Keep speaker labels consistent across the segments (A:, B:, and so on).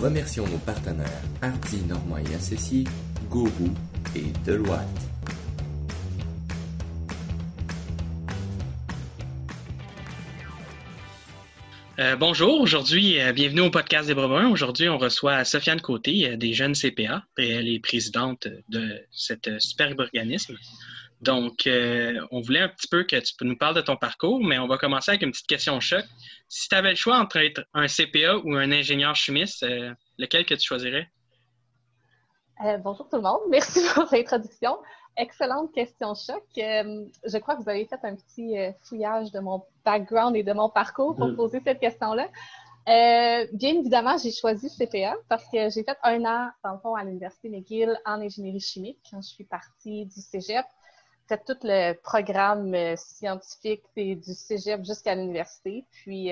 A: Remercions nos partenaires Hardy Normand et Associés, Gourou et Deloitte.
B: Euh, bonjour, aujourd'hui, euh, bienvenue au podcast des Brebins. Aujourd'hui, on reçoit Sofiane Côté, euh, des jeunes CPA, et elle est présidente de cet superbe organisme. Donc, on voulait un petit peu que tu nous parles de ton parcours, mais on va commencer avec une petite question choc. Si tu avais le choix entre être un CPA ou un ingénieur chimiste, lequel que tu choisirais?
C: bonjour tout le monde, merci pour l'introduction. Excellente question choc. Euh, je crois que vous avez fait un petit euh, fouillage de mon background et de mon parcours pour mm. poser cette question-là. Euh, bien évidemment, j'ai choisi CPA parce que j'ai fait un an, dans le fond, à l'Université McGill en ingénierie chimique quand je suis partie du cégep. Fait tout le programme scientifique du cégep jusqu'à l'université. Puis,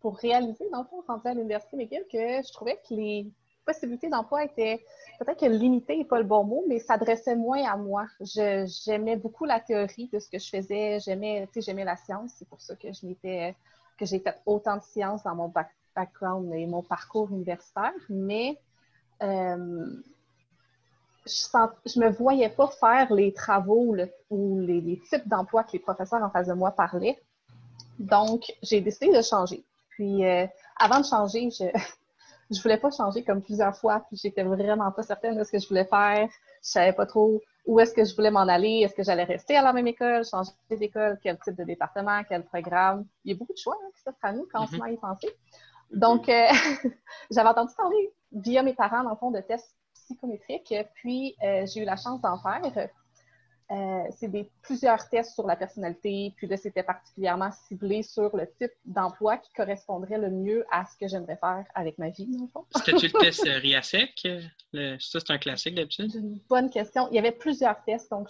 C: pour réaliser, dans le fond, à l'Université McGill, que je trouvais que les possibilités d'emploi étaient peut-être que limité n'est pas le bon mot, mais s'adressait moins à moi. J'aimais beaucoup la théorie de ce que je faisais. J'aimais, j'aimais la science. C'est pour ça que je m'étais, que j'ai fait autant de sciences dans mon background et mon parcours universitaire. Mais euh, je ne me voyais pas faire les travaux ou les, les types d'emplois que les professeurs en face de moi parlaient. Donc, j'ai décidé de changer. Puis, euh, avant de changer, je, je voulais pas changer comme plusieurs fois, puis j'étais vraiment pas certaine de ce que je voulais faire. Je savais pas trop où est-ce que je voulais m'en aller. Est-ce que j'allais rester à la même école, changer d'école, quel type de département, quel programme? Il y a beaucoup de choix hein, qui s'offrent à nous quand on se met à y penser. Donc, euh, j'avais entendu parler via mes parents, dans le fond, de tests psychométriques, puis euh, j'ai eu la chance d'en faire. Euh, c'est des plusieurs tests sur la personnalité, puis là, c'était particulièrement ciblé sur le type d'emploi qui correspondrait le mieux à ce que j'aimerais faire avec ma vie, dans le fond.
B: C'était-tu le test euh, RIASEC? Ça, c'est un classique d'habitude?
C: Une bonne question. Il y avait plusieurs tests, donc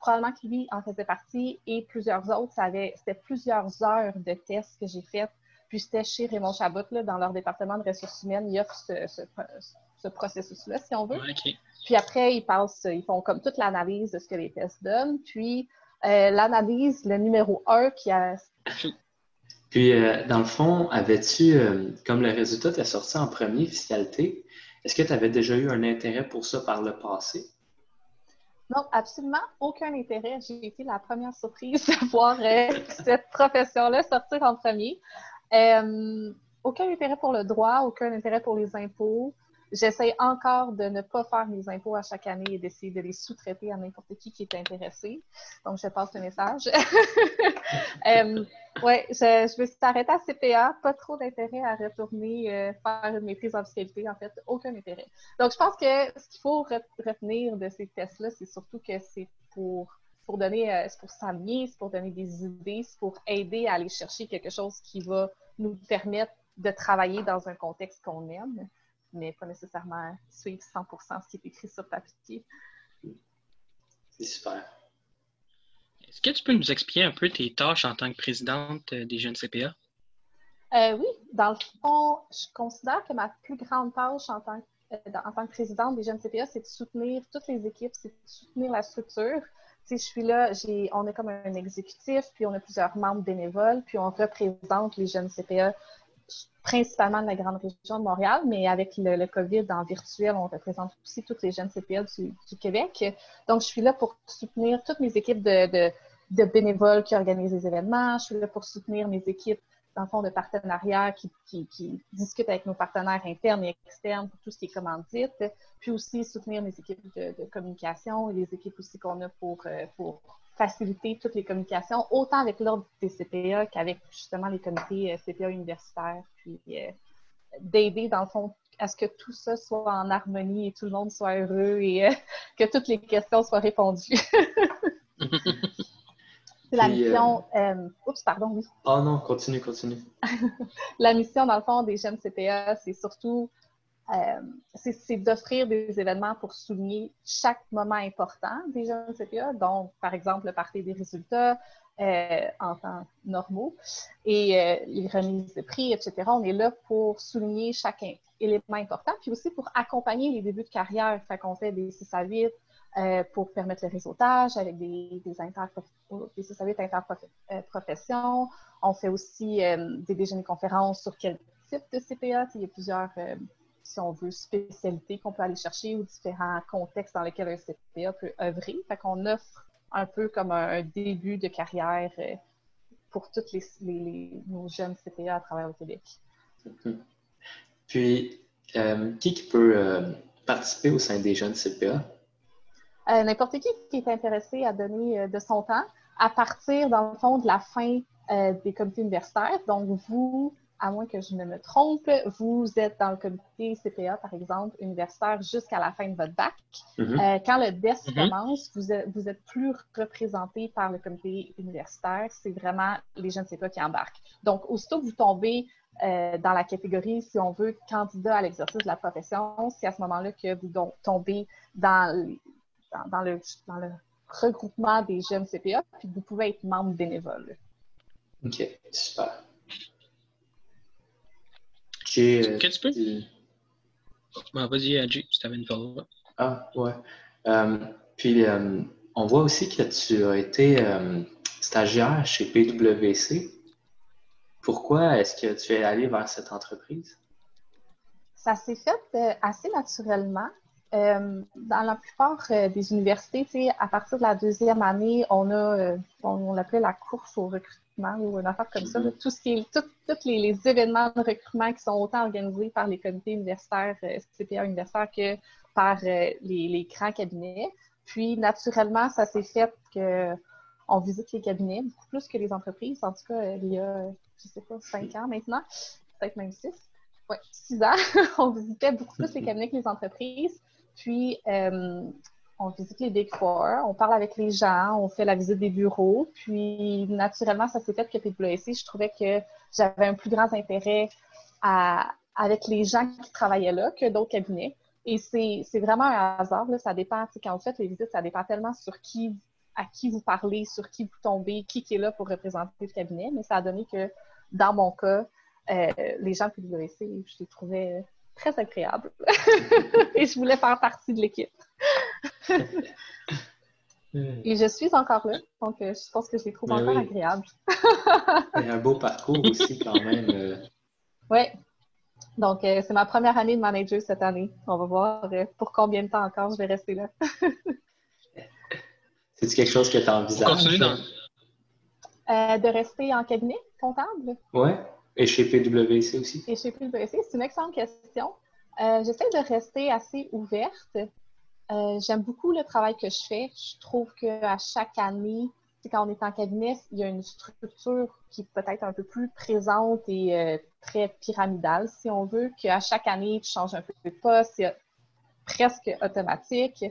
C: probablement que lui en faisait partie, et plusieurs autres. C'était plusieurs heures de tests que j'ai fait. Puis c'était chez Raymond Chabot, là, dans leur département de ressources humaines, ce, ce processus-là, si on veut. Puis après, ils passent, ils font comme toute l'analyse de ce que les tests donnent. Puis euh, l'analyse, le numéro un qui a.
D: Puis, euh, dans le fond, avais-tu, euh, comme le résultat t'est sorti en premier, fiscalité, est-ce que tu avais déjà eu un intérêt pour ça par le passé?
C: Non, absolument aucun intérêt. J'ai été la première surprise de voir cette profession-là sortir en premier. aucun intérêt pour le droit, aucun intérêt pour les impôts. J'essaie encore de ne pas faire mes impôts à chaque année et d'essayer de les sous-traiter à n'importe qui qui est intéressé. Donc, je passe le message. euh, oui, je, je, me suis arrêtée à CPA. Pas trop d'intérêt à retourner euh, faire une maîtrise en fiscalité. En fait, aucun intérêt. Donc, je pense que ce qu'il faut retenir de ces tests-là, c'est surtout que c'est pour pour donner, euh, c'est pour c'est pour donner des idées, c'est pour aider à aller chercher quelque chose qui va nous permettre de travailler dans un contexte qu'on aime mais pas nécessairement suivre 100% ce qui est écrit sur papier.
D: C'est super.
B: Est-ce que tu peux nous expliquer un peu tes tâches en tant que présidente euh, des jeunes CPA?
C: Euh, oui, dans le fond, je considère que ma plus grande tâche en tant, que, euh, en tant que présidente des jeunes CPA, c'est de soutenir toutes les équipes, c'est de soutenir la structure. Si je suis là, on est comme un exécutif, puis on a plusieurs membres bénévoles, puis on représente les jeunes CPA principalement de la grande région de Montréal, mais avec le, COVID en virtuel, on représente aussi toutes les jeunes CPL du, Québec. Donc, je suis là pour soutenir toutes mes équipes de, bénévoles qui organisent les événements. Je suis là pour soutenir mes équipes, dans le fond, de partenariat qui, discutent avec nos partenaires internes et externes pour tout ce qui est commandite. Puis aussi soutenir mes équipes de, communication et les équipes aussi qu'on a pour, euh, pour faciliter toutes les communications, autant avec l'ordre des CPA qu'avec justement les comités euh, CPA universitaires, puis euh, d'aider dans le fond à ce que tout ça soit en harmonie et tout le monde soit heureux et euh, que toutes les questions soient répondues. C'est la mission. oups, pardon, oui.
D: Oh non, continue, continue.
C: la mission, dans le fond, des jeunes CPA, c'est surtout euh, c'est d'offrir des événements pour souligner chaque moment important des jeunes CPA, donc par exemple le parti des résultats euh, en temps normaux et euh, les remises de prix, etc. On est là pour souligner chaque élément important, puis aussi pour accompagner les débuts de carrière. Fait qu'on fait des 6 à 8 pour permettre le réseautage avec des, des, des 6 à 8 interprofessions. On fait aussi des déjeuners conférences sur quel types de CPA. Il y a plusieurs, si on veut, spécialités qu'on peut aller chercher ou différents contextes dans lesquels un CPA peut œuvrer. Fait qu'on offre un peu comme un, début de carrière euh, pour tous les, nos jeunes CPA à travers le Québec.
D: Mm-hmm. Puis, qui peut participer au sein des jeunes CPA?
C: N'importe qui qui est intéressé à donner de son temps à partir, dans le fond, de la fin euh, des comités universitaires. Donc, vous, à moins que je ne me trompe, vous êtes dans le comité CPA, par exemple, universitaire jusqu'à la fin de votre bac. Mm-hmm. Euh, quand le DES mm-hmm. commence, vous êtes, vous êtes plus représenté par le comité universitaire. C'est vraiment les jeunes CPA qui embarquent. Donc, aussitôt que vous tombez euh, dans la catégorie, si on veut, candidat à l'exercice de la profession, c'est à ce moment-là que vous tombez dans, dans, le, dans le regroupement des jeunes CPA, puis vous pouvez être membre bénévole.
D: OK, super.
B: Euh, Qu'est-ce que tu peux? Vas-y, Adji, tu t'avais une follow
D: Ah, ouais. Euh, puis, euh, on voit aussi que tu as été stagiaire chez PWC. Pourquoi est-ce que tu es allé vers cette entreprise?
C: Ça s'est fait assez naturellement. Euh, dans la plupart euh, des universités, à partir de la deuxième année, on a, euh, on, l'appelait la course au recrutement ou une affaire comme ça. tout ce tous les, événements de recrutement qui sont autant organisés par les comités universitaires, CPA universitaires, que par les, les, grands cabinets. Puis, naturellement, ça s'est fait qu'on visite les cabinets beaucoup plus que les entreprises. En tout cas, il y a, je sais pas, cinq ans maintenant, peut-être même six. Oui, six ans, on visitait beaucoup plus les cabinets que les entreprises. Puis, euh, on visite les Big Four, on parle avec les gens, on fait la visite des bureaux. Puis, naturellement, ça s'est fait que PWC, je trouvais que j'avais un plus grand intérêt avec les gens qui travaillaient là que d'autres cabinets. Et c'est vraiment un hasard, là, ça dépend, quand vous faites les visites, ça dépend tellement sur qui, à qui vous parlez, sur qui vous tombez, qui, est là pour représenter le cabinet. Mais ça a donné que, dans mon cas, euh, les gens de PWC, je les trouvais très agréable. et je voulais faire partie de l'équipe. et je suis encore là, donc euh, je pense que je les trouve ben encore agréables.
D: C'est un beau parcours aussi quand même. Euh.
C: Oui. Donc, euh, c'est ma première année de manager cette année. On va voir pour combien de temps encore je vais rester là.
D: C'est-tu quelque chose que tu envisages?
C: de rester en cabinet comptable?
D: Oui. Et chez PwC aussi?
C: Et chez PwC, c'est une excellente question. Euh, J'essaie de rester assez ouverte. Euh, J'aime beaucoup le travail que je fais. Je trouve qu'à chaque année, quand on est en cabinet, il y a une structure qui est peut-être un peu plus présente et euh, très pyramidale, si on veut, qu'à chaque année, tu changes un peu de poste, c'est presque automatique.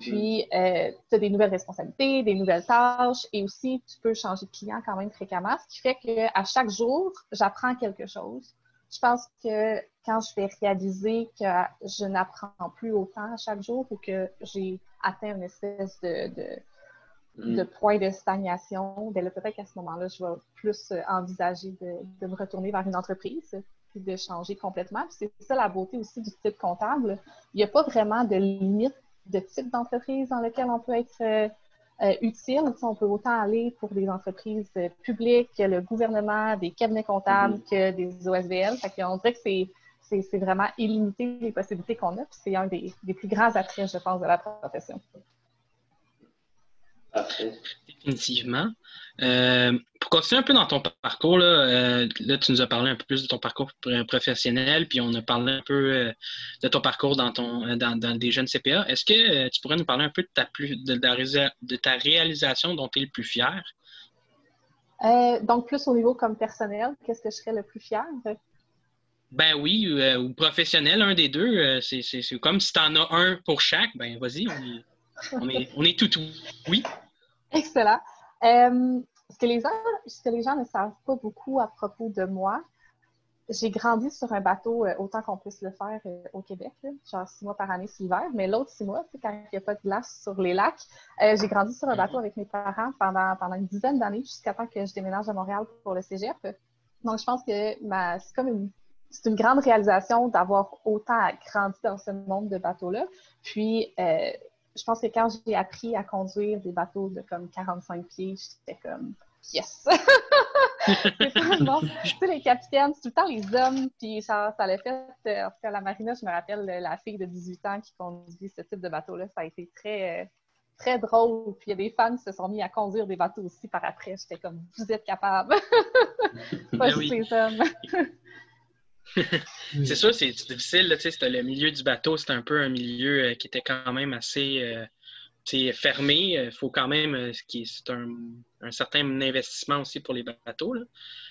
C: Puis, euh, tu as des nouvelles responsabilités, des nouvelles tâches et aussi, tu peux changer de client quand même fréquemment, ce qui fait qu'à chaque jour, j'apprends quelque chose. Je pense que quand je vais réaliser que je n'apprends plus autant à chaque jour ou que j'ai atteint une espèce de, de, mhm. point de stagnation, bien peut-être qu'à ce moment-là, je vais plus envisager de, de, me retourner vers une entreprise puis de changer complètement. c'est ça la beauté aussi du type comptable. Il n'y a pas vraiment de limite de type d'entreprise dans lequel on peut être euh, euh, utile. on peut autant aller pour des entreprises euh, publiques, le gouvernement, des cabinets comptables mm-hmm. que des OSBL. Fait on dirait que c'est vraiment illimité les possibilités qu'on a. c'est un des, des, plus grands attraits, je pense, de la profession.
B: Définitivement. Euh, pour continuer un peu dans ton parcours, euh, là, tu nous as parlé un peu plus de ton parcours professionnel, puis on a parlé un peu euh, de ton parcours dans, ton, dans, des jeunes CPA. Est-ce que tu pourrais nous parler un peu de ta, plus, de, ta réalisation dont tu es le plus fier?
C: donc, plus au niveau comme personnel, qu'est-ce que je serais le plus fier?
B: Ben oui, ou professionnel, un des deux. c'est comme si tu en as un pour chaque. Ben vas-y, on est, on est, tout oui.
C: Excellent. Euh, ce, que les gens, ce que les gens ne savent pas beaucoup à propos de moi, j'ai grandi sur un bateau euh, autant qu'on puisse le faire euh, au Québec, genre six mois par année c'est l'hiver, mais l'autre six mois, quand il n'y a pas de glace sur les lacs, j'ai grandi sur un bateau avec mes parents pendant, pendant une dizaine d'années jusqu'à temps que je déménage à Montréal pour le cégep. Donc, je pense que c'est comme une, c'est une grande réalisation d'avoir autant grandi dans ce monde de bateaux-là. Puis, je pense que quand j'ai appris à conduire des bateaux de comme 45 pieds, j'étais comme yes! Tu sais, les capitaines, c'est tout le temps les hommes, puis ça, ça l'a fait, euh, en tout cas, la marina, je me rappelle la fille de 18 ans qui conduit ce type de bateau-là, ça a été très, euh, très drôle. Puis il y a des fans qui se sont mis à conduire des bateaux aussi par après. J'étais comme, vous êtes capables. Pas
B: Ben
C: juste les hommes.
B: C'est sûr, c'est difficile. là, c'était le milieu du bateau, c'était un peu un milieu euh, qui était quand même assez euh, fermé. Il faut quand même. euh, C'est un, un certain investissement aussi pour les bateaux. Là.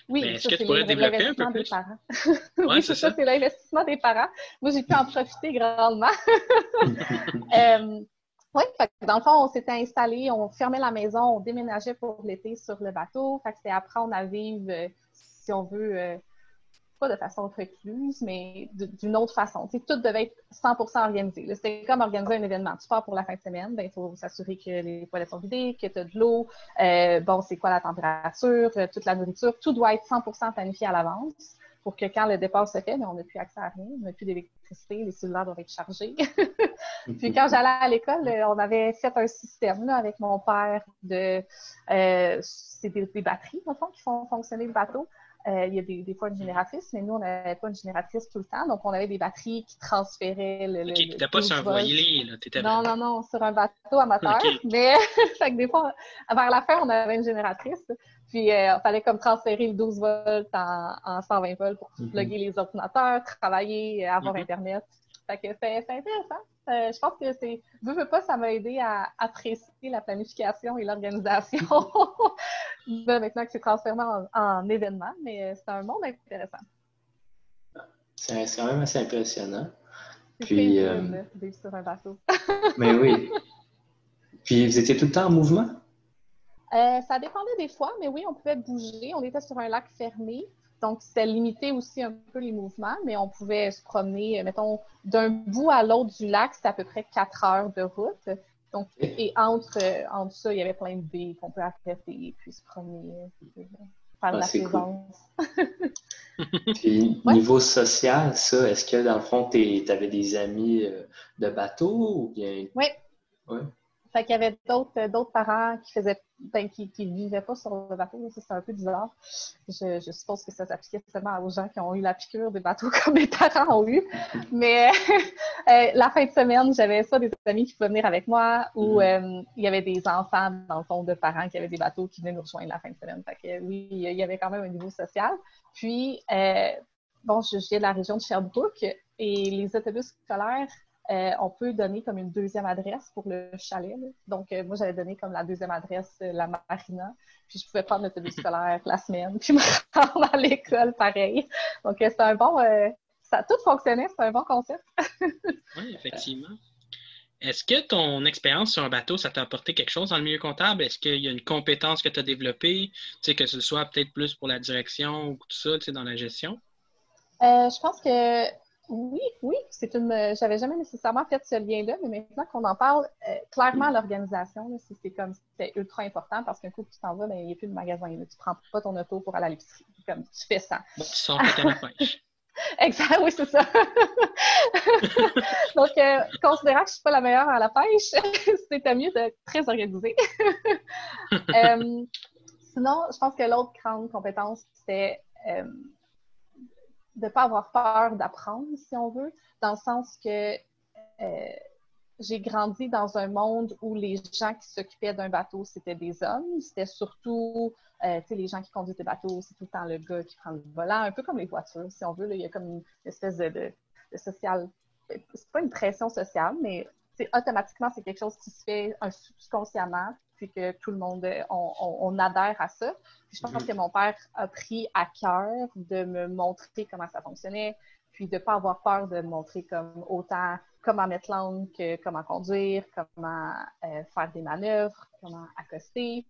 C: Oui,
B: est-ce que tu
C: c'est
B: pourrais développer un peu plus? Ouais,
C: oui,
B: c'est
C: ça,
B: ça.
C: c'est l'investissement des parents. Moi, j'ai pu en profiter grandement. Euh, oui, dans le fond, on s'était installé, on fermait la maison, on déménageait pour l'été sur le bateau. Fait que c'était apprendre à vivre, euh, si on veut, euh, pas de façon recluse, mais d'une autre façon. Tout devait être 100 organisé. là. C'était comme organiser un événement. Tu pars pour la fin de semaine, ben, il faut s'assurer que les toilettes sont vidées, que tu as de l'eau, euh, bon, c'est quoi la température, euh, toute la nourriture. Tout doit être 100 planifié à l'avance pour que quand le départ se fait, ben, on n'a plus accès à rien, on n'a plus d'électricité, les cellulaires doivent être chargés. Puis quand j'allais à l'école, euh, on avait fait un système là, avec mon père de euh, c'est des, batteries, le fond, qui font fonctionner le bateau. Euh, il y a des, des fois une génératrice, mais nous, on n'avait pas une génératrice tout le temps. Donc, on avait des batteries qui transféraient le.
B: Ok,
C: le
B: t'étais pas sur un
C: 12 volts.
B: voilier, là.
C: Non, non, non, sur un bateau amateur.
B: Ok.
C: Mais fait que des fois, vers la fin, on avait une génératrice. Puis euh, il fallait comme transférer le 12 volts en, en 120 volts pour
D: Mhm.
C: plugger les ordinateurs, travailler, avoir
B: Mhm.
C: Internet. Fait que c'est c'est intéressant. Euh, je pense que c'est. Veux, veux pas, ça m'a aidé à apprécier la planification et l'organisation. Maintenant que c'est transformé en, en événement, mais euh, c'est un monde intéressant.
D: C'est quand même assez impressionnant. Puis, euh,
C: sur un bateau.
D: Mais oui. Puis vous étiez tout le temps en mouvement?
C: Euh, ça dépendait des fois, mais oui, on pouvait bouger. On était sur un lac fermé, donc c'était limité aussi un peu les mouvements, mais on pouvait se promener, euh, mettons, d'un bout à l'autre du lac, c'était à peu près quatre heures de route. Donc, et entre, euh, entre ça, il y avait plein de baies qu'on peut arrêter, puis se promener, euh, faire de
D: Ah,
C: la
D: c'est cool.
C: plaisance.
D: Puis
C: Ouais.
D: niveau social, ça, est-ce que dans le fond, tu avais des amis euh, de bateau ou bien.
C: Oui.
D: Ouais.
C: Fait qu'il y avait d'autres euh, d'autres parents qui faisaient ben, qui, qui vivaient pas sur le bateau. c'est un peu bizarre. Je, je suppose que ça s'appliquait seulement aux gens qui ont eu la piqûre des bateaux comme mes parents ont eu. Mais euh, la fin de semaine, j'avais soit des amis qui pouvaient venir avec moi ou euh, il y avait des enfants, dans le fond, de parents qui avaient des bateaux qui venaient nous rejoindre la fin de semaine. Fait que oui, il y avait quand même un niveau social. Puis, euh, bon, je, je viens de la région de Sherbrooke et les autobus scolaires euh, on peut donner comme une deuxième adresse pour le chalet. là. Donc, euh, moi, j'avais donné comme la deuxième adresse, euh, la marina. Puis, je pouvais prendre l'autobus scolaire la semaine, puis me rendre à l'école pareil. Donc, c'est un bon. ça tout fonctionnait, c'est un bon concept.
B: Oui, effectivement. Est-ce que ton expérience sur un bateau, ça t'a apporté quelque chose dans le milieu comptable? Est-ce qu'il y a une compétence que tu as développée, tu sais, que ce soit peut-être plus pour la direction ou tout ça, tu sais, dans la gestion?
C: Je pense que oui, oui, c'est une. J'avais jamais nécessairement fait ce lien-là, mais maintenant qu'on en parle, euh, clairement l'organisation, c'est comme c'est ultra important parce qu'un coup que tu t'en vas, ben, il n'y a plus de magasin. là. Tu prends pas ton auto pour aller à l'épicerie. Comme tu fais ça.
B: Bon, tu sors pêche.
C: Exact, oui, c'est ça. Donc, euh, considérant que je suis pas la meilleure à la pêche, c'était mieux d'être très organisée. Euh, sinon, je pense que l'autre grande compétence, c'est euh, de ne pas avoir peur d'apprendre, si on veut, dans le sens que euh, j'ai grandi dans un monde où les gens qui s'occupaient d'un bateau, c'était des hommes. C'était surtout, euh, tu sais, les gens qui conduisent des bateaux, c'est tout le temps le gars qui prend le volant, un peu comme les voitures, si on veut. là. il y a comme une espèce de, de, de social. C'est pas une pression sociale, mais automatiquement, c'est quelque chose qui se fait un- subconsciemment, puis que tout le monde, on, on- on adhère à ça. Puis je pense
D: Mhm.
C: que mon père a pris à cœur de me montrer comment ça fonctionnait, puis de ne pas avoir peur de me montrer comme autant comment mettre l'angle que comment conduire, comment euh, faire des manœuvres, comment accoster,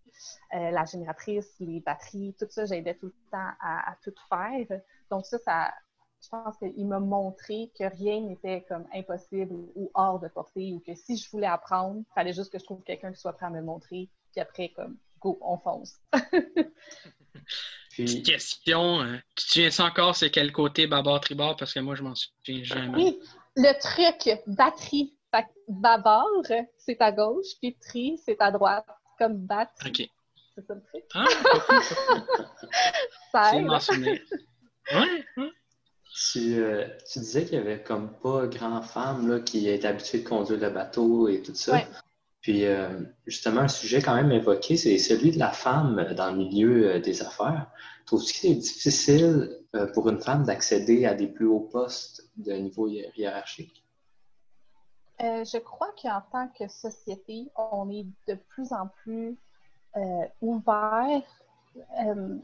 C: euh, la génératrice, les batteries, tout ça, j'aidais tout le temps à, à tout faire. Donc ça, ça je pense qu'il m'a montré que rien n'était comme impossible ou hors de portée ou que si je voulais apprendre, il fallait juste que je trouve quelqu'un qui soit prêt à me montrer, puis après, comme, go, on fonce.
D: Puis,
B: Petite question, euh, tu te souviens encore c'est quel côté bâbord tribord? Parce que moi je m'en souviens jamais.
C: Oui, le truc, batterie. Fait c'est à gauche, puis tri, c'est à droite, comme battre.
B: OK.
C: c'est ça le truc?
B: Ah.
C: Ça
B: C'est mentionné. Ouais, ouais.
D: Tu, euh, tu disais qu'il y avait comme pas grand femme là, qui est habituée de conduire le bateau et tout ça.
C: Ouais.
D: Puis euh, justement, un sujet quand même évoqué, c'est celui de la femme dans le milieu euh, des affaires. Trouves-tu que c'est difficile pour une femme d'accéder à des plus hauts postes de niveau hi- hiérarchique?
C: Euh, je crois qu'en tant que société, on est de plus en plus euh, ouvert, euh,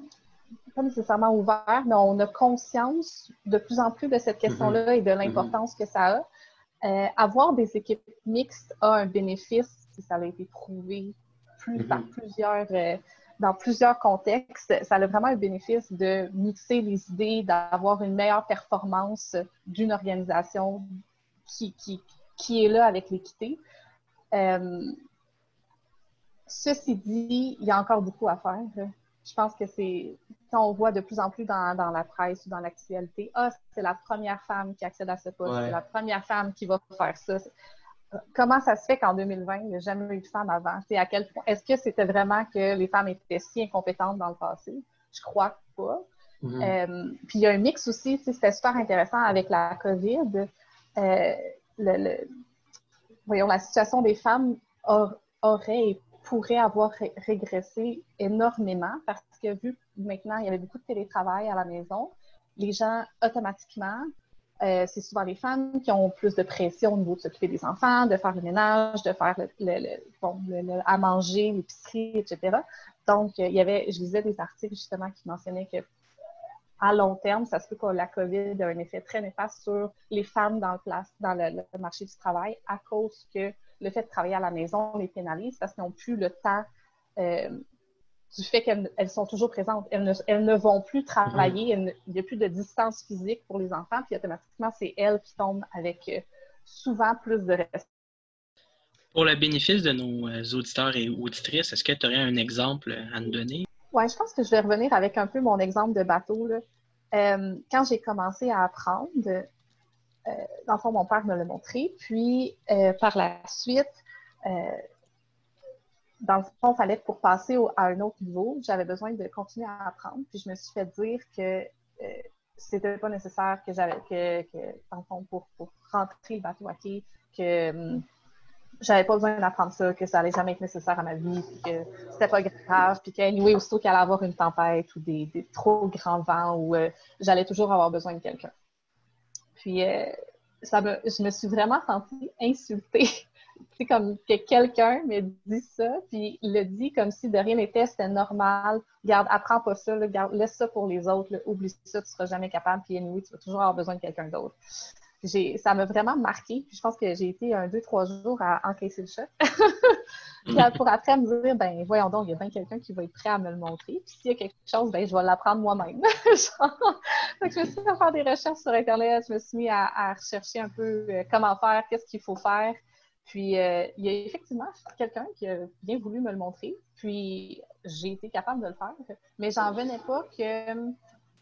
C: pas nécessairement ouvert, mais on a conscience de plus en plus de cette question-là et de l'importance que ça a. Euh, avoir des équipes mixtes a un bénéfice, si ça a été prouvé plus,
D: Mhm.
C: par plusieurs, euh, dans plusieurs contextes. Ça a vraiment un bénéfice de mixer les idées, d'avoir une meilleure performance d'une organisation qui, qui, qui est là avec l'équité. Euh, ceci dit, il y a encore beaucoup à faire. Je pense que c'est quand on voit de plus en plus dans, dans la presse ou dans l'actualité, ah, c'est la première femme qui accède à ce poste,
D: Ouais.
C: c'est la première femme qui va faire ça. Comment ça se fait qu'en 2020, il n'y a jamais eu de femme avant? C'est à quel point? Est-ce que c'était vraiment que les femmes étaient si incompétentes dans le passé? Je crois pas.
D: Mhm.
C: Euh, puis il y a un mix aussi, c'était super intéressant avec la COVID. Euh, le, le- voyons, la situation des femmes aur- aurait pourrait avoir ré- régressé énormément parce que vu maintenant il y avait beaucoup de télétravail à la maison, les gens automatiquement, euh, c'est souvent les femmes qui ont plus de pression au niveau de s'occuper des enfants, de faire le ménage, de faire le, le- bon, à manger, l'épicerie, etc. Donc, euh, il y avait, je lisais des articles justement qui mentionnaient que à long terme, ça se peut que la COVID a un effet très néfaste sur les femmes dans le, dans le marché du travail à cause que le fait de travailler à la maison les pénalise parce qu'ils n'ont plus le temps euh, du fait qu'elles elles sont toujours présentes. Elles ne, elles ne vont plus travailler, ne- il n'y a plus de distance physique pour les enfants, puis automatiquement, c'est elles qui tombent avec euh, souvent plus de respect.
B: Pour le bénéfice de nos euh, auditeurs et auditrices, est-ce que tu aurais un exemple à nous donner?
C: Ouais, je pense que je vais revenir avec un peu mon exemple de bateau. Là. Euh, quand j'ai commencé à apprendre, euh, dans le fond, mon père me l'a montré. Puis, euh, par la suite, euh, dans le fond, il fallait pour passer à un autre niveau, j'avais besoin de continuer à apprendre. Puis, je me suis fait dire que c'était pas nécessaire que j'avais que, dans le fond, pour, rentrer le bateau à quai, que hum, j'avais pas besoin d'apprendre ça, que ça allait jamais être nécessaire à ma vie, puis que c'était pas grave, puis qu'anyway, aussitôt qu'il allait avoir une tempête ou des, des trop grands vents, ou j'allais toujours avoir besoin de quelqu'un. Puis euh, je me suis vraiment sentie insultée. C'est comme que quelqu'un me dit ça, puis le dit comme si de rien n'était, c'était normal. Garde, apprends pas ça, laisse ça pour les autres, oublie ça, tu seras jamais capable, puis anyway, tu vas toujours avoir besoin de quelqu'un d'autre. Ça m'a vraiment marqué, puis je pense que j'ai été un, deux, trois jours à encaisser le choc. Puis pour après me dire, ben voyons donc, il y a bien quelqu'un qui va être prêt à me le montrer. Puis s'il y a quelque chose, ben je vais l'apprendre moi-même. Je me suis mis à faire des recherches sur Internet, je me suis mis à, à rechercher un peu euh, comment faire, qu'est-ce qu'il faut faire. Puis euh, il y a effectivement quelqu'un qui a bien voulu me le montrer. Puis j'ai été capable de le faire. Mais j'en venais pas que.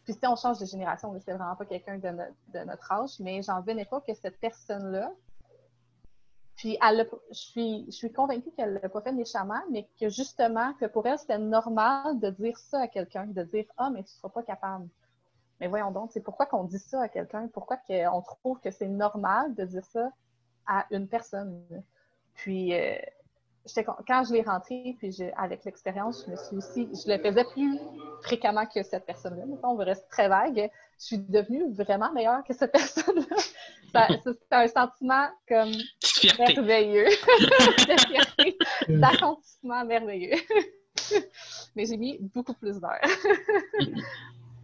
C: Puis si on change de génération, là, c'était vraiment pas quelqu'un de, no- de notre âge, mais j'en venais pas que cette personne-là puis, elle je suis, je suis convaincue qu'elle l'a pas fait méchamment, mais que justement, que pour elle, c'était normal de dire ça à quelqu'un, de dire Ah, mais tu ne seras pas capable. Mais voyons donc, c'est pourquoi qu'on dit ça à quelqu'un? Pourquoi qu'on trouve que c'est normal de dire ça à une personne? Puis, euh, quand je l'ai rentré, puis je- avec l'expérience, je me suis aussi, je le faisais plus fréquemment que cette personne-là. On va rester très vague. Je suis devenue vraiment meilleure que cette personne-là. C'était un sentiment comme
B: fierté.
C: merveilleux, d'accomplissement merveilleux. Mais j'ai mis beaucoup plus d'heures.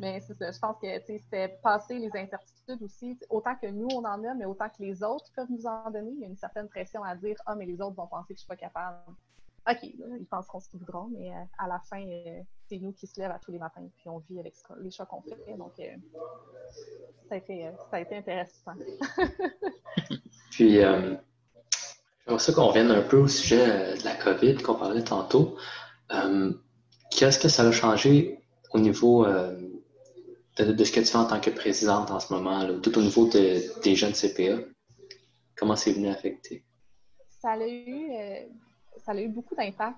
C: Mais c'est ça, je pense que c'était passer les incertitudes aussi, autant que nous on en a, mais autant que les autres peuvent nous en donner. Il y a une certaine pression à dire Ah, mais les autres vont penser que je suis pas capable. OK, ils penseront ce qu'ils voudront, mais euh, à la fin, euh, c'est nous qui se lèvent à tous les matins, puis on vit avec les choix qu'on fait. Donc, euh, ça, a été, ça a été intéressant.
D: Puis, euh, j'aimerais ça qu'on revienne un peu au sujet de la COVID qu'on parlait tantôt. Qu'est-ce que ça a changé au niveau de, de ce que tu fais en tant que présidente en ce moment, là, tout au niveau de- des jeunes CPA? Comment c'est venu affecter?
C: ça a eu, euh, ça a eu beaucoup d'impact.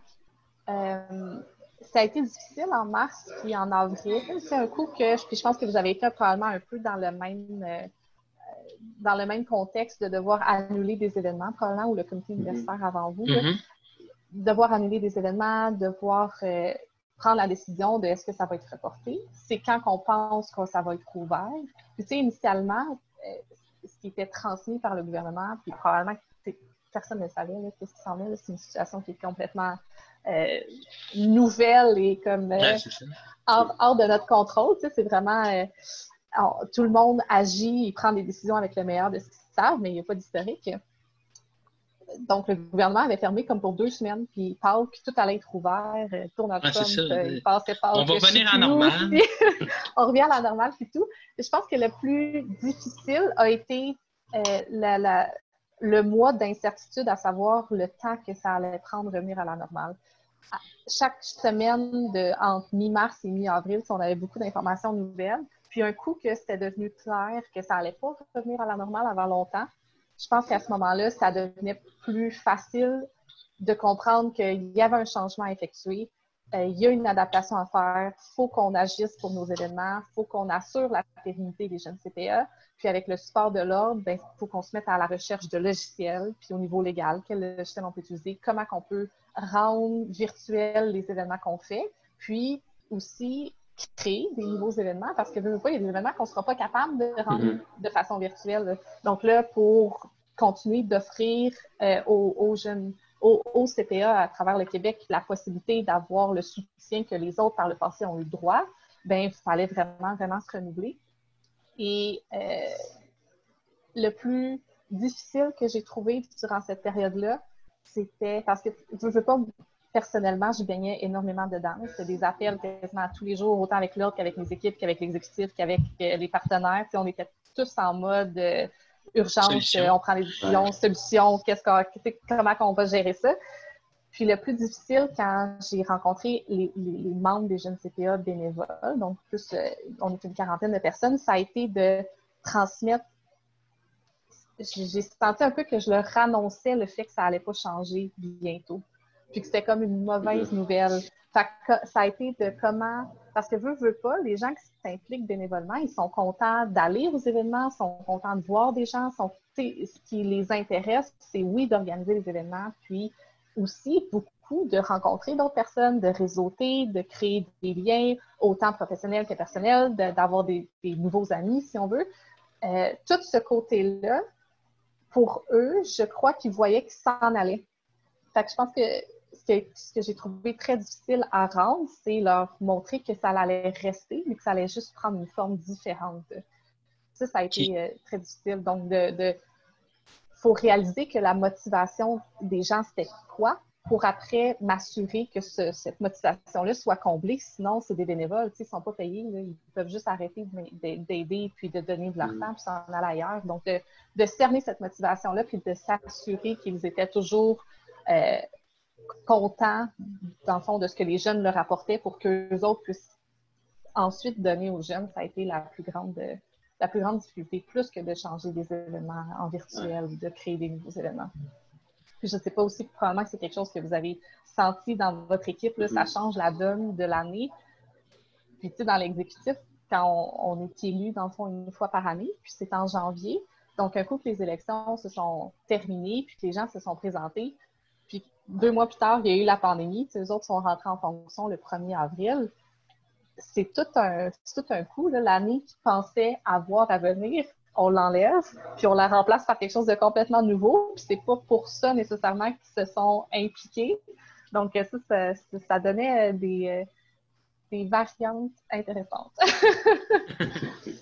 C: Euh, ça a été difficile en mars puis en avril. C'est un coup que puis je pense que vous avez été probablement un peu dans le même euh, dans le même contexte de devoir annuler des événements, probablement, ou le comité mm-hmm. universitaire avant vous. Mm-hmm. Devoir annuler des événements, devoir prendre la décision de est-ce que ça va être reporté. C'est quand qu'on pense que ça va être ouvert. Puis, tu sais, initialement, euh, ce qui était transmis par le gouvernement, puis probablement personne ne savait ce qui s'en est. C'est une situation qui est complètement euh, nouvelle et comme hors, de notre contrôle. Tu sais, c'est vraiment tout le monde agit et prend des décisions avec le meilleur de ce qu'ils savent, mais il n'y a pas d'historique. Donc, le gouvernement avait fermé comme pour deux semaines, puis Pâques, tout allait être ouvert, euh, tourne à
B: ah, il passait On va revenir à la normale.
C: on revient à la normale, puis tout. je pense que le plus difficile a été euh, le mois d'incertitude, à savoir le temps que ça allait prendre revenir à la normale. Chaque semaine de, entre mi-mars et mi-avril, on avait beaucoup d'informations nouvelles. Puis un coup que c'était devenu clair que ça allait pas revenir à la normale avant longtemps, je pense qu'à ce moment-là, ça devenait plus facile de comprendre qu'il y avait un changement à effectuer, euh, il y a une adaptation à faire, il faut qu'on agisse pour nos événements, il faut qu'on assure la pérennité des jeunes CPA. Puis avec le support de l'ordre, il ben, faut qu'on se mette à la recherche de logiciels, puis au niveau légal, quel logiciel on peut utiliser, comment on peut rendre virtuels les événements qu'on fait, puis aussi créer des nouveaux événements parce que, veux pas, il y a des événements qu'on ne sera pas capable de rendre mm-hmm. de façon virtuelle. Donc là, pour continuer d'offrir euh, aux, jeunes, aux, CPA à travers le Québec la possibilité d'avoir le soutien que les autres par le passé ont eu droit, ben il fallait vraiment, vraiment se renouveler. Et euh, le plus difficile que j'ai trouvé durant cette période-là, c'était parce que je veux pas personnellement, je baignais énormément dedans. C'était des appels quasiment tous les jours, autant avec l'ordre qu'avec les équipes, qu'avec l'exécutif, qu'avec euh, les partenaires. on était tous en mode euh, urgence, euh, on prend les décisions, solutions, qu'est-ce comment on va gérer ça. Puis le plus difficile, quand j'ai rencontré les, membres des jeunes CPA bénévoles, donc plus, on est une quarantaine de personnes, ça a été de transmettre j'ai senti un peu que je leur annonçais le fait que ça allait pas changer bientôt puis que c'était comme une mauvaise nouvelle. ça a été de comment, parce que veux, veux pas, les gens qui s'impliquent bénévolement, ils sont contents d'aller aux événements, sont contents de voir des gens, sont, ce qui les intéresse, c'est oui d'organiser les événements, puis aussi beaucoup de rencontrer d'autres personnes, de réseauter, de créer des liens, autant professionnels que personnels, d'avoir des, nouveaux amis, si on veut. Euh, tout ce côté-là, pour eux, je crois qu'ils voyaient qu'ils s'en allaient. Fait que je pense que ce que, j'ai trouvé très difficile à rendre, c'est leur montrer que ça allait rester, mais que ça allait juste prendre une forme différente. Ça, ça a été euh, très difficile. Donc, de, faut réaliser que la motivation des gens, c'était quoi pour après m'assurer que cette motivation-là soit comblée. Sinon, c'est des bénévoles, ils ne sont pas payés. ils peuvent juste arrêter d'aider puis de donner de leur mm. temps puis s'en aller ailleurs. Donc, de, cerner cette motivation-là puis de s'assurer qu'ils étaient toujours euh, contents, dans le fond, de ce que les jeunes leur apportaient pour qu'eux autres puissent ensuite donner aux jeunes, ça a été la plus grande, la plus grande difficulté, plus que de changer des événements en virtuel ou de créer des nouveaux événements. Puis je ne sais pas aussi, probablement que c'est quelque chose que vous avez senti dans votre équipe, ça change la donne de l'année. Puis tu sais, dans l'exécutif, quand on, on, est élu, dans le fond, une fois par année, puis c'est en janvier. Donc, un coup que les élections se sont terminées, puis que les gens se sont présentés, deux mois plus tard, il y a eu la pandémie. Les autres sont rentrés en fonction le 1er avril. C'est tout un, tout un coup. L'année qu'ils pensaient avoir à venir, on l'enlève, puis on la remplace par quelque chose de complètement nouveau. Puis c'est pas pour ça nécessairement qu'ils se sont impliqués. Donc ça, ça, donnait des, euh, des variantes intéressantes.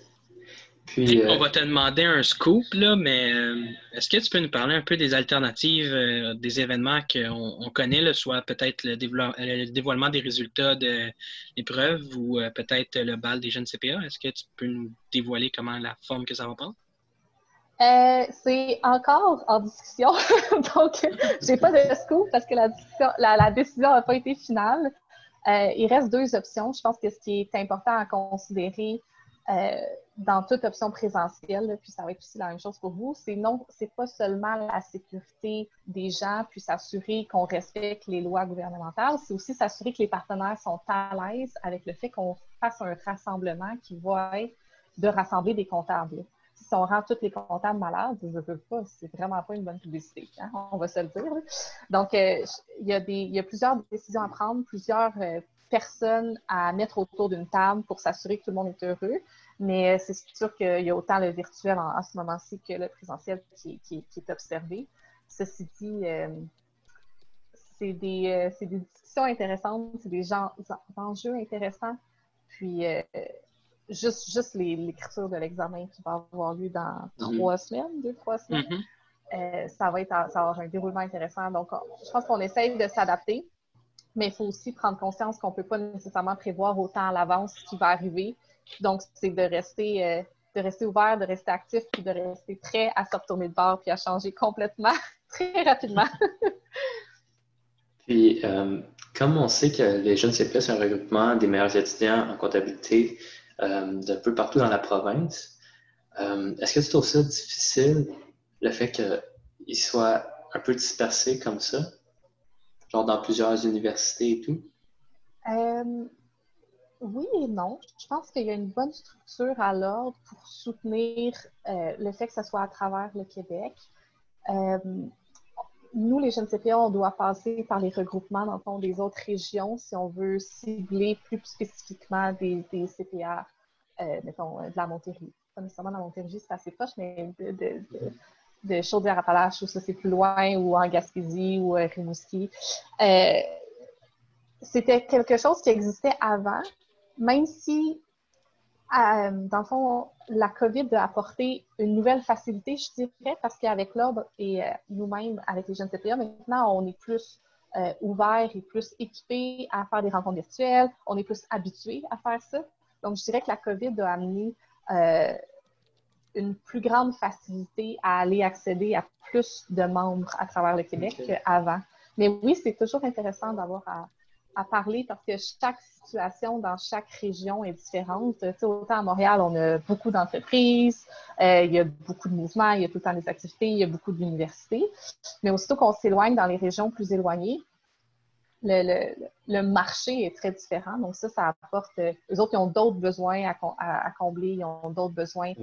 B: Euh, on va te demander un scoop, là, mais euh, est-ce que tu peux nous parler un peu des alternatives euh, des événements qu'on connaît, soit peut-être le, dévoilement des résultats de l'épreuve ou peut-être le bal des jeunes CPA? Est-ce que tu peux nous dévoiler comment la forme que ça va prendre?
C: c'est encore en discussion, donc j'ai pas de scoop parce que la, décision n'a pas été finale. il reste deux options. Je pense que ce qui est important à considérer dans toute option présentielle, puis ça va être aussi la même chose pour vous, c'est non, c'est pas seulement la sécurité des gens, puis s'assurer qu'on respecte les lois gouvernementales, c'est aussi s'assurer que les partenaires sont à l'aise avec le fait qu'on fasse un rassemblement qui va être de rassembler des comptables. Si on rend tous les comptables malades, je veux pas, c'est vraiment pas une bonne publicité, hein, on va se le dire. Donc, euh, il, y a des, y a plusieurs décisions à prendre, plusieurs euh, personnes à mettre autour d'une table pour s'assurer que tout le monde est heureux. Mais euh, c'est sûr qu'il y a autant le virtuel en, ce moment-ci que le présentiel qui, est observé. Ceci dit, euh, c'est des, euh, des, discussions intéressantes, c'est des, gens, enjeux intéressants. Puis, juste, juste l'écriture de l'examen qui va avoir lieu dans mm-hmm. trois semaines, deux, trois semaines, mm-hmm. ça, va être, ça va avoir un déroulement intéressant. Donc, je pense qu'on essaye de s'adapter, mais il faut aussi prendre conscience qu'on ne peut pas nécessairement prévoir autant à l'avance ce qui va arriver. Donc, c'est de rester, euh, de rester ouvert, de rester actif, puis de rester prêt à se retourner de bord, puis à changer complètement très rapidement.
D: puis, euh, comme on sait que les jeunes CPS, c'est un regroupement des meilleurs étudiants en comptabilité euh, d'un peu partout dans la province, est-ce que tu trouves ça difficile, le fait qu'ils soient un peu dispersés comme ça, genre dans plusieurs universités et tout?
C: Oui et non. Je pense qu'il y a une bonne structure à l'ordre pour soutenir euh, le fait que ce soit à travers le Québec. Euh, nous, les jeunes CPA, on doit passer par les regroupements des autres régions si on veut cibler plus spécifiquement des, CPA, euh, de la Montérégie. Pas nécessairement de la Montérégie, c'est assez proche, mais de, de, de, Chaudière-Appalaches, où ça c'est plus loin, ou en Gaspésie, ou à Rimouski. C'était quelque chose qui existait avant, même si, euh, dans le fond, la COVID a apporté une nouvelle facilité, je dirais, parce qu'avec l'ordre et euh, nous-mêmes, avec les jeunes CPA, maintenant, on est plus euh, ouvert et plus équipé à faire des rencontres virtuelles, on est plus habitué à faire ça. Donc, je dirais que la COVID a amené une plus grande facilité à aller accéder à plus de membres à travers le Québec qu'avant. Mais oui, c'est toujours intéressant d'avoir à, à parler parce que chaque situation dans chaque région est différente. Tu autant à Montréal, on a beaucoup d'entreprises, euh, il y a beaucoup de mouvements, il y a tout le temps des activités, il y a beaucoup d'universités. Mais aussitôt qu'on s'éloigne dans les régions plus éloignées, le, le, marché est très différent. Donc ça, ça apporte... Euh, eux autres, ils ont d'autres besoins à, à, combler, ils ont d'autres besoins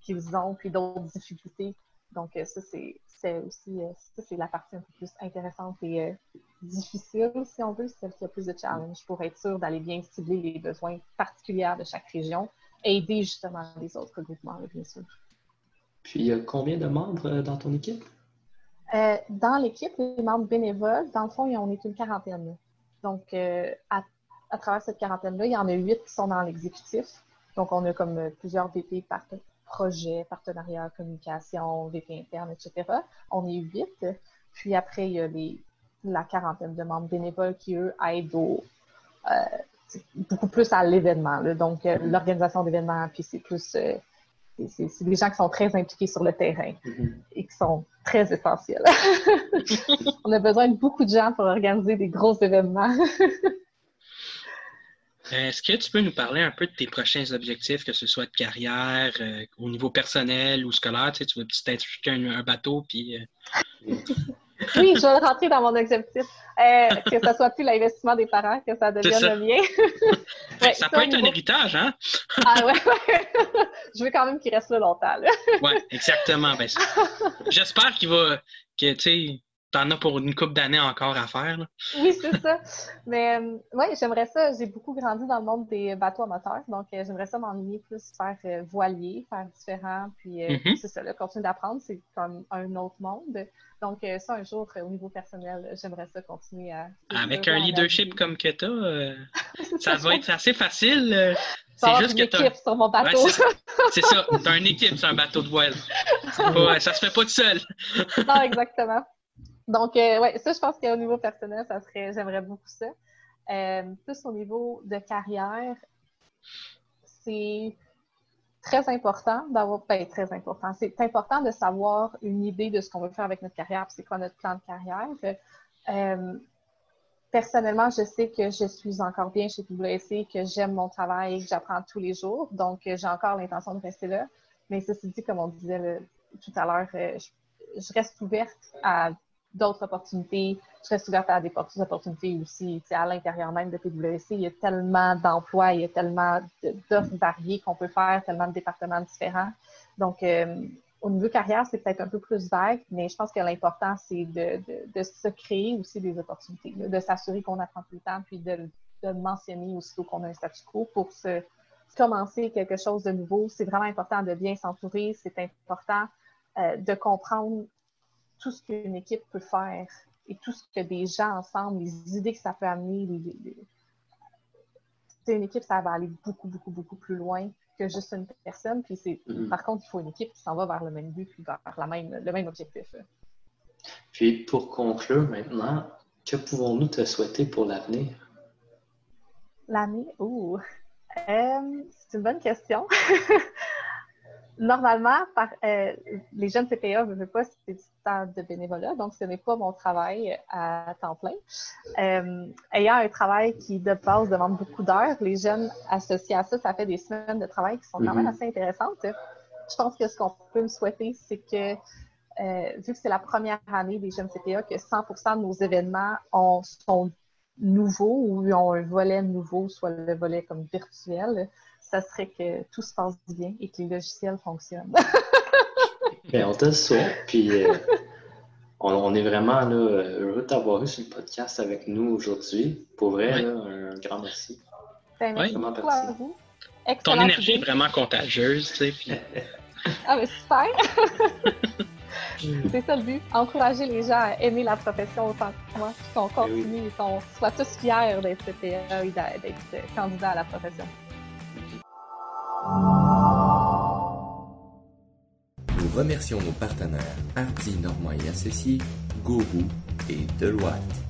C: qu'ils ont, puis d'autres difficultés. Donc euh, ça, c'est aussi ça, c'est la partie un peu plus intéressante et difficile, si on veut, celle qui a plus de challenge pour être sûr d'aller bien cibler les besoins particuliers de chaque région et aider justement les autres groupements, bien sûr.
D: Puis, il y a combien de membres euh, dans ton équipe?
C: Euh, dans l'équipe, les membres bénévoles, dans le fond, on est une quarantaine. Donc, euh, à, travers cette quarantaine-là, il y en a huit qui sont dans l'exécutif. Donc, on a comme plusieurs VP par projet, partenariat, communication, VP interne, etc. On est huit. Puis après, il y a les la quarantaine de membres bénévoles qui, eux, aident euh, beaucoup plus à l'événement. Donc, euh, l'organisation d'événements, puis c'est plus. Euh, c'est des gens qui sont très impliqués sur le terrain mm-hmm. et qui sont très essentiels. On a besoin de beaucoup de gens pour organiser des gros événements.
B: Est-ce que tu peux nous parler un peu de tes prochains objectifs, que ce soit de carrière, au niveau personnel ou scolaire? Tu, sais, tu veux peut-être un, un, bateau, puis
C: oui, je vais rentrer dans mon objectif. Euh, que ce soit plus l'investissement des parents, que ça devienne le mien.
B: ça, peut être un héritage, hein?
C: ah ouais, Je veux quand même qu'il reste là longtemps.
B: oui, exactement. Ben, j'espère qu'il va. Que, t'en as pour une couple d'années encore à faire.
C: Oui, c'est ça. Mais euh, oui, j'aimerais ça. J'ai beaucoup grandi dans le monde des bateaux à moteur, donc euh, j'aimerais ça m'enligner plus faire euh, voilier, faire différent, puis mm-hmm. c'est ça, là, continuer d'apprendre, c'est comme un autre monde. Donc ça, un jour, au niveau personnel, j'aimerais ça continuer à...
B: Avec un leadership comme que tu ça va être assez facile.
C: C'est juste une que équipe sur mon bateau.
B: c'est ça, tu as une équipe sur un bateau de voile. Ça, ça se fait pas tout seul.
C: non, exactement. Donc, euh, ouais, ça, je pense qu'au niveau personnel, ça serait, j'aimerais beaucoup ça. Euh, plus au niveau de carrière, c'est très important d'avoir, ben, très important. C'est important de savoir une idée de ce qu'on veut faire avec notre carrière, c'est quoi notre plan de carrière. Euh, personnellement, je sais que je suis encore bien chez PWC, que j'aime mon travail, que j'apprends tous les jours. Donc, j'ai encore l'intention de rester là. Mais ceci dit, comme on disait tout à l'heure, je, reste ouverte à d'autres opportunités. Je reste ouverte à des opportunités aussi. à l'intérieur même de PWC, il y a tellement d'emplois, il y a tellement d'offres variées qu'on peut faire, tellement de départements différents. Donc, euh, au niveau carrière, c'est peut-être un peu plus vague, mais je pense que l'important, c'est de, se créer aussi des opportunités, de s'assurer qu'on apprend tout le temps, puis de, de mentionner aussitôt qu'on a un statu quo pour se commencer quelque chose de nouveau. C'est vraiment important de bien s'entourer, c'est important euh, de comprendre tout ce qu'une équipe peut faire et tout ce que des gens ensemble, les idées que ça peut amener. une équipe, ça va aller beaucoup, beaucoup, beaucoup plus loin que juste une personne. Puis c'est, mm-hmm. par contre, il faut une équipe qui s'en va vers le même but, puis vers la même, le même objectif.
D: Puis pour conclure maintenant, que pouvons-nous te souhaiter pour l'avenir?
C: L'avenir? Ouh! Euh, c'est une bonne question. Normalement, par, euh, les jeunes CPA ne veulent pas, c'est du temps de bénévolat, donc ce n'est pas mon travail à temps plein. Euh, ayant un travail qui, de base, demande beaucoup d'heures, les jeunes associés à ça, ça fait des semaines de travail qui sont quand même mm-hmm. assez intéressantes. Je pense que ce qu'on peut me souhaiter, c'est que, euh, vu que c'est la première année des jeunes CPA, que 100% de nos événements ont, sont nouveaux ou ont un volet nouveau, soit le volet comme virtuel, ça serait que tout se passe bien et que les logiciels fonctionnent.
D: Bien, on te souhaite, puis euh, on, est vraiment là, heureux de t'avoir eu sur le podcast avec nous aujourd'hui. Pour vrai, un grand merci.
C: Ben, merci beaucoup à vous.
B: Ton énergie est vraiment contagieuse, tu sais. Puis...
C: ah, mais super! C'est ça le but, encourager les gens à aimer la profession autant que moi, qu'on ben continue, qu'on soit tous fiers d'être CPA et d'être candidats à la profession.
A: Remercions nos partenaires Hardy Normand et Associés, Gourou et Deloitte.